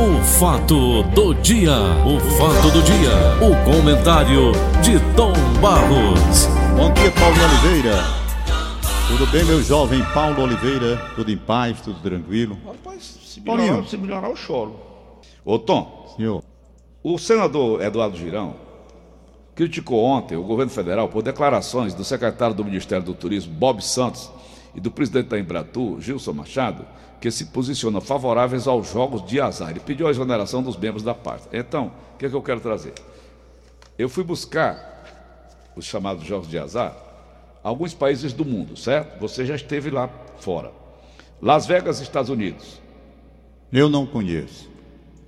O fato do dia, o fato do dia, o comentário de Tom Barros. Bom dia, Paulo Oliveira. Tudo bem, meu jovem Paulo Oliveira? Tudo em paz, tudo tranquilo? Rapaz, se Paulinho. melhorar, se melhorar eu choro. Ô Tom, Senhor, o senador Eduardo Girão criticou ontem o governo federal por declarações do secretário do Ministério do Turismo, Bob Santos, e do presidente da Embratur, Gilson Machado, que se posicionam favoráveis aos jogos de azar. Ele pediu a exoneração dos membros da parte. Então, o que, é que eu quero trazer? Eu fui buscar os chamados jogos de azar, alguns países do mundo, certo? Você já esteve lá fora. Las Vegas, Estados Unidos. eu não conheço.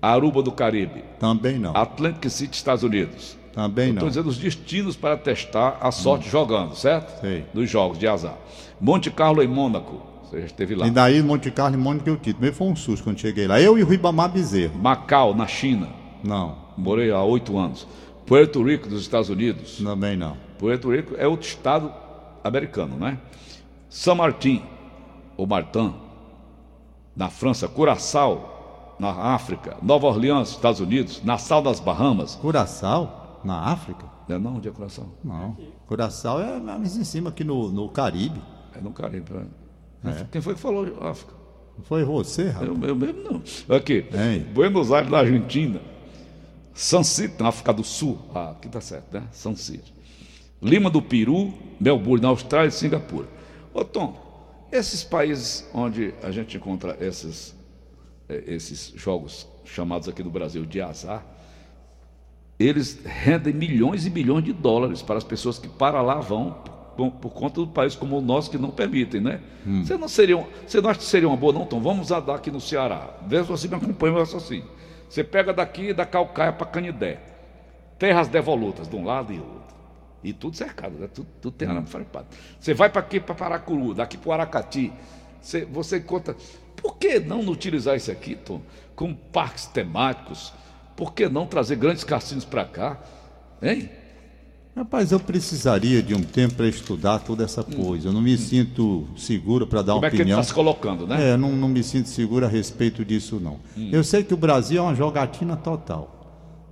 Aruba do Caribe. Também não. Atlantic City, Estados Unidos. Também Estou não. dizendo os destinos para testar a sorte jogando, certo? Sei. Dos jogos de azar. Monte Carlo em Mônaco. Você já esteve lá. E daí, Monte Carlo e Mônica eu tive. Meio foi um susto quando cheguei lá. Eu e o Ribamar Bezerro. Macau, na China. Não, Morei há oito anos. Puerto Rico, dos Estados Unidos. também não. Puerto Rico é outro estado americano, né? São Martin, ou Martin, na França. Curaçao, na África. Nova Orleans, Estados Unidos. Nassau, das Bahamas. Curaçao, na África? Não é não? Onde é Curaçao? Não. Curaçao é mais em cima, aqui no, no Caribe. É no Caribe. né? Quem foi que falou África? Não foi você, rapaz? Eu, eu mesmo não. Aqui, Hein? Buenos Aires, na Argentina. San City, na África do Sul. Ah, aqui tá certo, né? San City. Lima do Peru, Melbourne, na Austrália e Singapura. Ô, Tom, esses países onde a gente encontra esses, eh, esses jogos chamados aqui no Brasil de azar, eles rendem milhões e milhões de dólares para as pessoas que para lá vão por, por conta do país como o nosso que não permitem, né? Você não seria, você não acha que seria uma boa não, Tom? Vamos andar aqui no Ceará. Se você me acompanha o raciocínio. Você pega daqui da Calcaia para Canidé. Terras devolutas de um lado e outro. E tudo cercado, né? tudo, tudo tem arame farpado. Você vai para aqui para Paracuru, daqui para o Aracati. Você, você conta. Por que não utilizar isso aqui, Tom, como parques temáticos? Por que não trazer grandes cassinos para cá? Hein? Rapaz, eu precisaria de um tempo para estudar toda essa coisa. Eu não me sinto seguro para dar Como uma é que ele opinião. está se colocando, né? É, não, não me sinto seguro a respeito disso, não. Hum. Eu sei que o Brasil é uma jogatina total.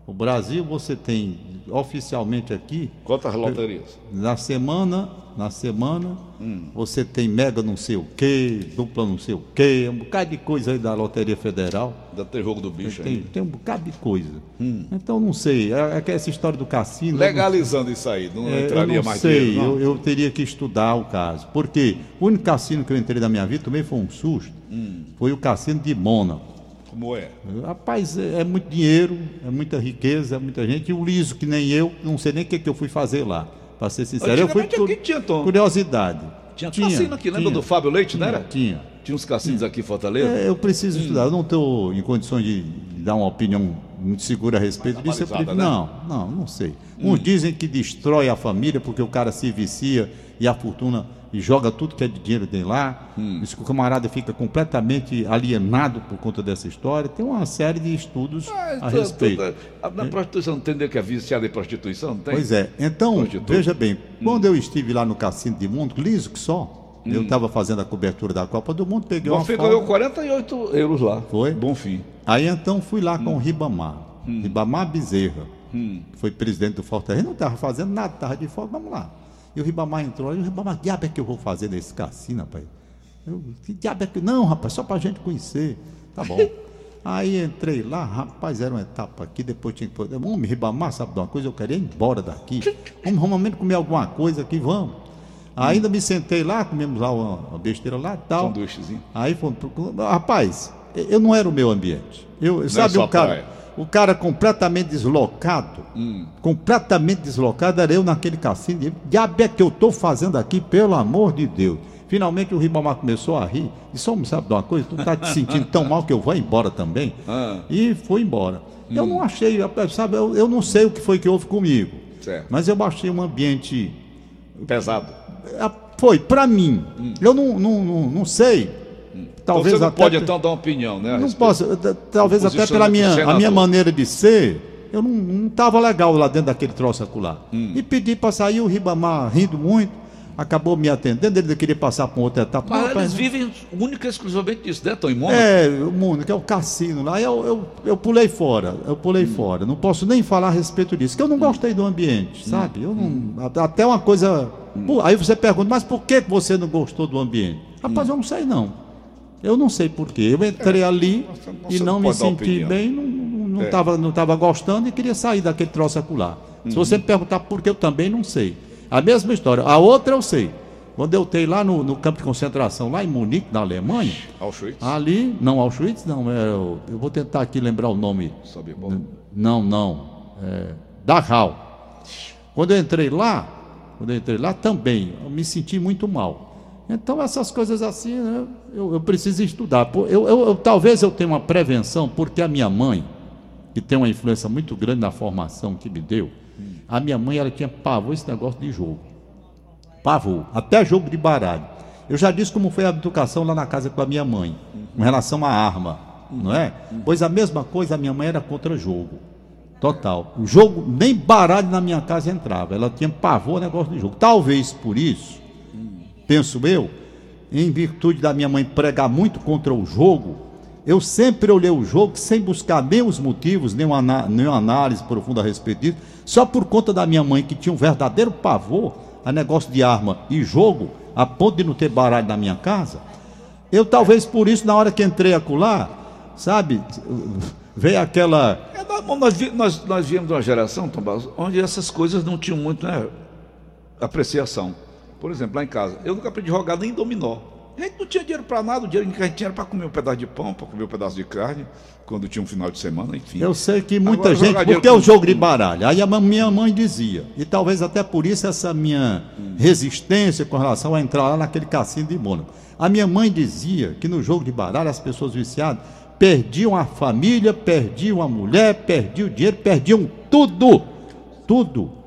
O Brasil, você tem oficialmente aqui, Quantas loterias? na semana, na semana, Hum. você tem mega não sei o quê, dupla não sei o quê, um bocado de coisa aí da Loteria Federal. Ainda tem jogo do bicho Tem, aí. tem um bocado de coisa. Hum. Então, não sei. É, é que essa história do cassino. eu não- Legalizando isso aí, não é, eu entraria não mais sei, dinheiro, não? eu, eu teria que estudar o caso. Porque o único cassino que eu entrei na minha vida também foi um susto. Hum. Foi o cassino de Mônaco. Como é? Rapaz, é, é muito dinheiro, é muita riqueza, é muita gente. E o liso, que nem eu, não sei nem o que, que eu fui fazer lá. Para ser sincero, eu fui por tinha, Tom. curiosidade. Tinha cassino aqui, lembra tinha, do Fábio Leite, tinha, não era? Tinha. Tinha uns cassinos aqui em Fortaleza. É, eu preciso Hum. estudar. Eu não estou em condições de dar uma opinião muito segura a respeito disso. Prefiro- né? Não, não, não sei. Uns dizem que destrói a família porque o cara se vicia e a fortuna e joga tudo que é de dinheiro dele lá. Diz que o camarada fica completamente alienado por conta dessa história. Tem uma série de estudos Ah, a tu- respeito. tu- a- Na prostituição, não entendeu que é viciada em prostituição? Não tem? Pois é. Então, veja bem, quando eu estive lá no Cassino de Mundo, liso que só, eu estava fazendo a cobertura da Copa do Mundo, peguei uma Bonfim folga. ganhou 48 euros lá. Foi? Bonfim. Aí então fui lá com o Ribamar, Ribamar Bezerra, que foi presidente do Fortaleza, não estava fazendo nada, estava de folga, vamos lá. E o Ribamar entrou lá, e o Ribamar, que diabo é que eu vou fazer nesse cassino, rapaz? Eu, que diabo é que. Não, rapaz, só pra gente conhecer. Tá bom. Aí entrei lá, rapaz, era uma etapa aqui, depois tinha que. Vamos, Ribamar, sabe de uma coisa? Eu queria ir embora daqui. Vamos, vamos mesmo comer alguma coisa aqui, vamos. Ainda me sentei lá, comemos lá uma, uma besteira lá e tal. Sanduíchezinho. Aí fomos. Rapaz, eu não era o meu ambiente. Eu, sabe sua o cara, praia. O cara completamente deslocado, Hum. completamente deslocado, era eu naquele cassino. E, Diabo é que eu estou fazendo aqui, pelo amor de Deus. Finalmente o Ribamar começou a rir. Disse, homem, sabe de uma coisa? Tu tá te sentindo tão mal que eu vou embora também. Ah. E foi embora. Eu não achei, sabe, eu, eu não sei o que foi que houve comigo. Certo. Mas eu achei um ambiente Pesado. ah, Foi, para mim. Eu não, não, não, não sei. Talvez Então você não até pode pe- então dar uma opinião, né? Não posso. Talvez até pela minha, a minha maneira de ser, eu não estava legal lá dentro daquele troço acolá. Hum. E pedi para sair o Ribamar rindo muito. acabou me atendendo, ele queria passar para outra etapa. Mas eles vivem única e exclusivamente disso, né, Tom? Em Mônaco? É, o que é o cassino lá. Eu, eu, eu pulei fora, eu pulei fora. Não posso nem falar a respeito disso, que eu não gostei do ambiente, sabe? Eu não, até uma coisa. Pô, Aí você pergunta, mas por que você não gostou do ambiente? Rapaz, eu não sei não. Eu não sei por quê. Eu entrei ali você- e não não me senti opinião. bem, não estava não, É. tava, não tava gostando e queria sair daquele troço acular. Se você me perguntar por que eu também não sei. A mesma história. A outra eu sei. Quando eu tenho lá no, no campo de concentração, lá em Munique, na Alemanha, Auschwitz? Ali, não, Auschwitz não, é, o- eu vou tentar aqui lembrar o nome. Sobibor. Não, não, é, Dachau. Quando eu entrei lá, quando eu entrei lá também, eu me senti muito mal. Então essas coisas assim, né, eu, eu preciso estudar. Eu, eu- talvez eu tenha uma prevenção, porque a minha mãe, que tem uma influência muito grande na formação que me deu, a minha mãe ela tinha pavor esse negócio de jogo. Pavor, até jogo de baralho. Eu já disse como foi a educação lá na casa com a minha mãe, com relação à arma, não é? Pois a mesma coisa, a minha mãe era contra jogo. Total. O jogo, nem baralho na minha casa entrava. Ela tinha pavor negócio de jogo. Talvez por isso, penso eu, em virtude da minha mãe pregar muito contra o jogo, eu sempre olhei o jogo sem buscar nem os motivos, nem uma, nem uma análise profunda a respeito disso, só por conta da minha mãe, que tinha um verdadeiro pavor a negócio de arma e jogo, a ponto de não ter baralho na minha casa. Eu talvez por isso, na hora que entrei acolá, sabe, veio aquela. É, nós, nós, nós, viemos de uma geração, Tom Barros, onde essas coisas não tinham muito né, apreciação. Por exemplo, lá em casa, eu nunca aprendi a jogar nem dominó. A gente não tinha dinheiro para nada, o dinheiro que a gente tinha era para comer um pedaço de pão, para comer um pedaço de carne, quando tinha um final de semana, enfim. Eu sei que muita Agora, gente, porque é o jogo de baralho. Aí a minha mãe dizia, e talvez até por isso essa minha resistência com relação a entrar lá naquele cassino de Mônaco. A minha mãe dizia que no jogo de baralho as pessoas viciadas perdiam a família, perdiam a mulher, perdiam o dinheiro, perdiam tudo. Tudo.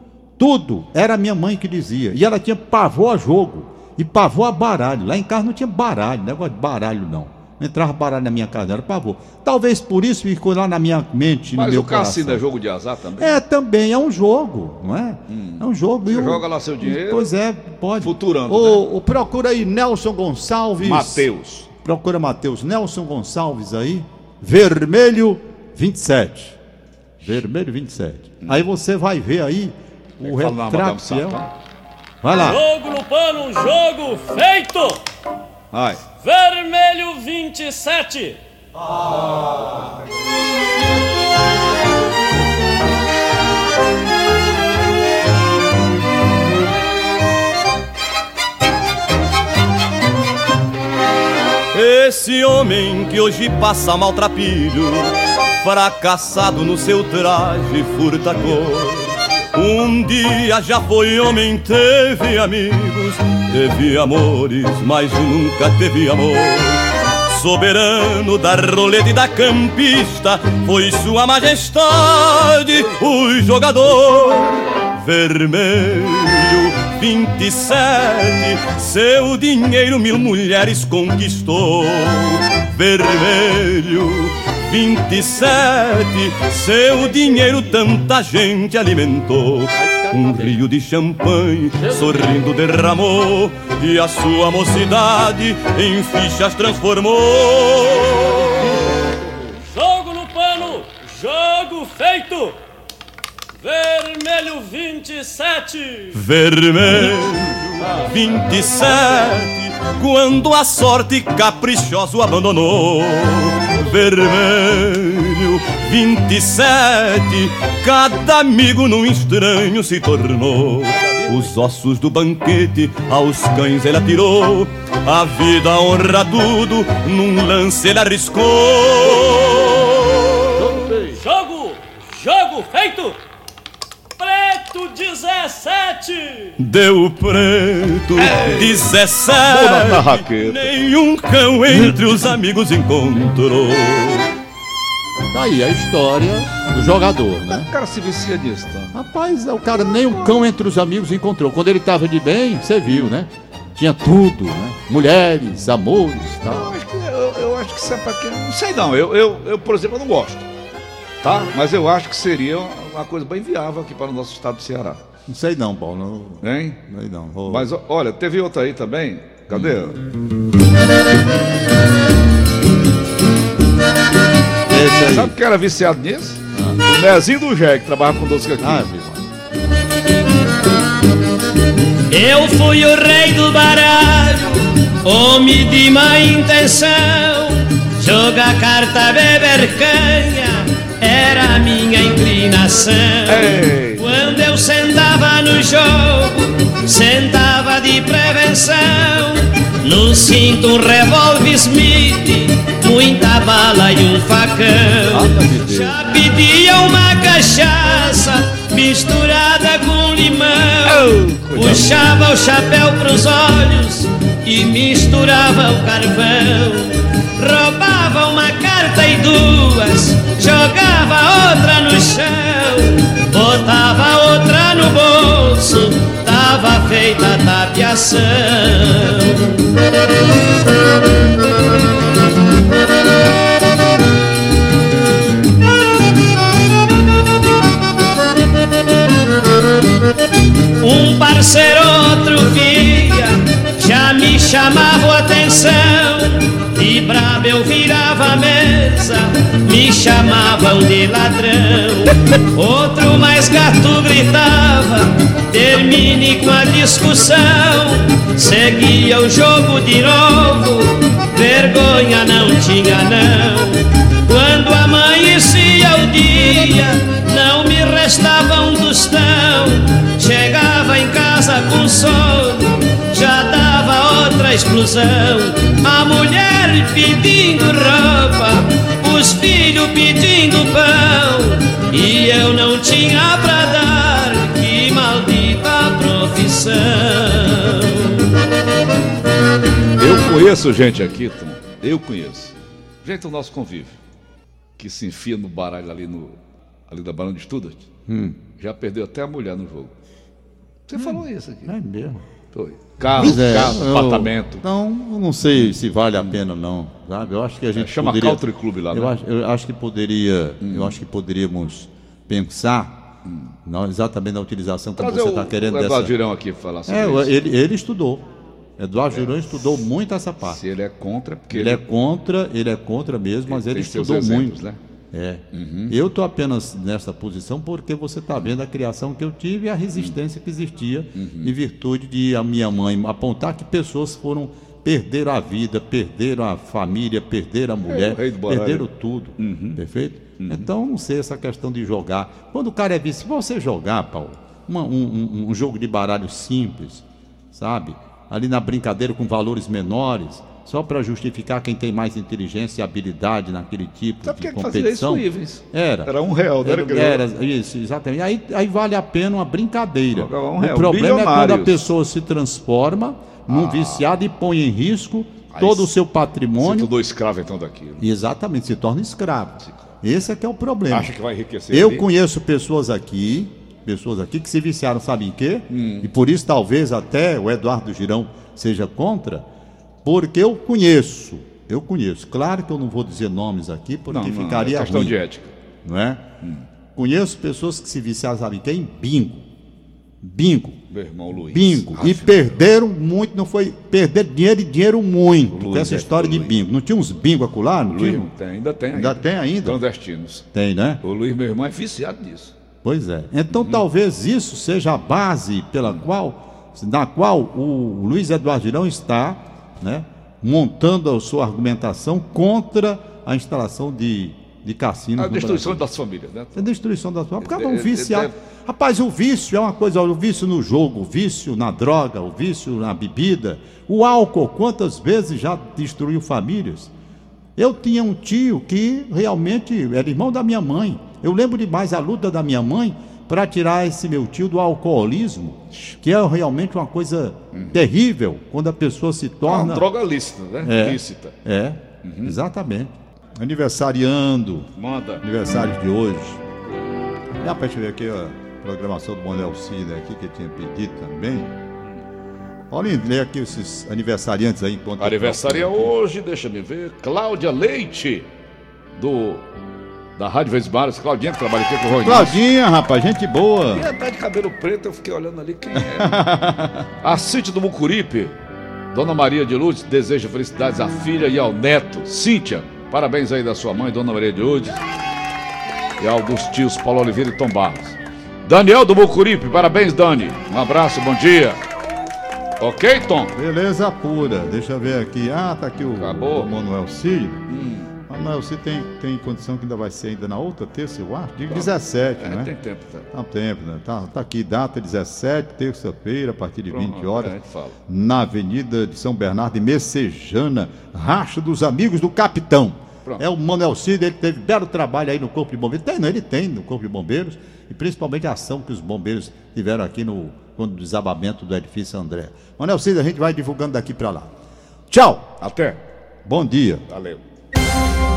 Tudo. Era a minha mãe que dizia. E ela tinha pavor a jogo. E pavor a baralho. Lá em casa não tinha baralho, negócio de baralho não. Não entrava baralho na minha casa, era pavor. Talvez por isso ficou lá na minha mente, no Mas meu o cassino coração. é jogo de azar também? É, também é um jogo, não é? É um jogo. Você E o- joga lá seu dinheiro, Pois é, pode. futurando, O, o- procura aí Nelson Gonçalves. Mateus. Procura Matheus. Nelson Gonçalves aí. Vermelho 27. Vermelho 27. Aí você vai ver aí o lá, Madame retrato. Vai lá. Jogo no pano, jogo feito! Vai. Vermelho 27. Esse homem que hoje passa maltrapilho, fracassado no seu traje furta cor. Um dia já foi homem, teve amigos, teve amores, mas nunca teve amor. Soberano da roleta e da campista, foi sua majestade o jogador vermelho 27 Seu dinheiro mil mulheres conquistou Vermelho 27 Seu dinheiro tanta gente alimentou Um rio de champanhe sorrindo derramou E a sua mocidade em fichas transformou Jogo no pano, jogo feito! Vermelho 27. Vermelho 27 Quando a sorte caprichosa o abandonou Vermelho 27 Cada amigo num estranho se tornou. Os ossos do banquete aos cães ele atirou. A vida honra tudo Num lance ele arriscou. Jogo, jogo feito! Preto 17. Deu preto, 17 Boa tarraqueta. Nenhum cão entre os amigos encontrou Tá aí a história do jogador, né? O cara se vicia nisso, tá? Rapaz, o cara nem um cão entre os amigos encontrou. Quando ele tava de bem, você viu, né? Tinha tudo, né? Mulheres, amores, Eu tal. acho que, eu, eu acho que isso é pra quem. Não sei não. Eu, eu, eu, por exemplo, eu não gosto. Tá? Mas eu acho que seria uma coisa bem viável aqui para o nosso estado do Ceará. Não sei não, Paulo. Não, Hein? não sei não. Vou- Mas olha, teve outra aí também. Cadê? Esse aí. Sabe quem era viciado nisso? O Nezinho do Jé, que trabalhava com doce aqui. Ah, viu? Eu fui o rei do baralho, homem de má intenção. Jogar carta, beber canha, minha inclinação. Ei. Quando eu sentava no jogo, sentava de prevenção. No cinto um revólver Smith, muita bala e um facão. Já pedia uma cachaça misturada com limão. Puxava o chapéu pros olhos e misturava o carvão. Roubava uma carta e duas, jogava outra no chão, botava outra no bolso, tava feita tapiação. Ladrão. Outro mais gato gritava, termine com a discussão. Seguia o jogo de novo, vergonha não tinha não. Quando amanhecia o dia, não me restava um tostão. Chegava em casa com sono, já dava outra explosão. A mulher pedindo roupa, pedindo pão. E eu não tinha pra dar, que maldita profissão. Eu conheço gente aqui, Tom. Eu conheço. Gente do nosso convívio. Que se enfia no baralho ali no. Ali da Barão de Studart. Hum. Já perdeu até a mulher no jogo. Você falou isso aqui. É mesmo. Carro, é, casa, eu- apartamento. Não, eu não sei se vale a pena não, sabe? Eu acho que a gente É, chama poderia, Country Club lá, eu né? acho, eu acho que poderia, eu acho que poderíamos pensar não, exatamente na utilização como Trazer você está querendo o Eduardo dessa. Girão aqui falar sobre É, isso. ele, ele estudou. Eduardo Girão estudou muito essa parte. Se ele é contra, porque Ele é contra, ele é contra mesmo, mas ele seus estudou exemplos, muito. né? É. Eu estou apenas nessa posição porque você está vendo a criação que eu tive e a resistência que existia em virtude de a minha mãe apontar que pessoas foram perderam a vida, perderam a família, perderam a mulher, rei do baralho. perderam tudo, perfeito? Então não sei essa questão de jogar. Quando o cara é vice, se você jogar, Paulo, uma- um, um- um jogo de baralho simples, sabe? Ali na brincadeira com valores menores, só para justificar quem tem mais inteligência e habilidade naquele tipo Sabe de que que fazia isso competição. com o Ivens? Era. Era um real, não era, Era, era, isso, exatamente. Aí, aí vale a pena uma brincadeira. Um o real. problema é quando a pessoa se transforma num viciado e põe em risco todo o seu Se patrimônio tornou escravo então daquilo. e exatamente se torna escravo. Esse é que é o problema. Acha que vai enriquecer Eu ali? conheço pessoas aqui, pessoas aqui que se viciaram, sabe em quê? Hum. E por isso talvez até o Eduardo Girão seja contra, porque eu conheço, eu conheço. Claro que eu não vou dizer nomes aqui, porque Não, não, ficaria é questão ruim, de ética. não é? Conheço pessoas que se viciaram, em quê? Em bingo. Bingo. Meu irmão Luiz. Bingo. E perderam muito, não foi perder dinheiro e dinheiro muito Luiz com essa é história de Luiz. bingo. Não tinha uns bingo acolá? Não Luiz, tinha? tem, ainda tem. Ainda tem ainda? Clandestinos. Tem, né? O Luiz, meu irmão, é viciado nisso. Pois é. Então talvez isso seja a base pela qual, na qual o Luiz Eduardo Girão está, né, montando a sua argumentação contra a instalação de, de cassinos A destruição das famílias, né? É destruição das famílias. Porque é um viciado. deve- Rapaz, o vício é uma coisa, o vício no jogo, o vício na droga, o vício na bebida, o álcool, quantas vezes já destruiu famílias? Eu tinha um tio que realmente era irmão da minha mãe. Eu lembro demais a luta da minha mãe para tirar esse meu tio do alcoolismo, que é realmente uma coisa terrível quando a pessoa se É torna. uma droga lícita, né? É. Lícita. É, exatamente. Aniversariando, Manda. aniversário de hoje. Dá pra gente ver aqui a programação do Manuel Cida aqui, que eu tinha pedido também. Olha, lê aqui esses aniversariantes aí Aniversaria aqui. hoje, deixa me ver. Cláudia Leite, do da Rádio Vezes Bares, Claudinha, que trabalha aqui com o Rony. Claudinha, rapaz, gente boa. E tá de cabelo preto, eu fiquei olhando ali quem é. a Cíntia do Mucuripe, Dona Maria de Lourdes, deseja felicidades à filha e ao neto. Cíntia, parabéns aí da sua mãe, Dona Maria de Lourdes. E ao dos tios Paulo Oliveira e Tom Barros. Daniel do Mucuripe, parabéns, Dani. Um abraço, bom dia. Ok, Tom? Beleza pura. Deixa eu ver aqui. Ah, tá aqui o, Acabou. o Manuel Cid. Hum. Manuel Cid tem, tem condição que ainda vai ser ainda na outra terça, eu acho. Digo 17, É, né? tem tempo, tá? Tá um tempo, né? Tá, tá aqui, data 17, terça-feira, a partir de 20 Pronto, horas, é, a gente fala. na Avenida de São Bernardo, em Messejana, Racha dos Amigos do Capitão. Pronto. É o Manuel Cid, ele teve belo trabalho aí no Corpo de Bombeiros. Tem, não, ele tem no Corpo de Bombeiros, e principalmente a ação que os bombeiros tiveram aqui no quando o desabamento do edifício André. Manuel Cid, a gente vai divulgando daqui para lá. Tchau, Até. bom dia. Valeu.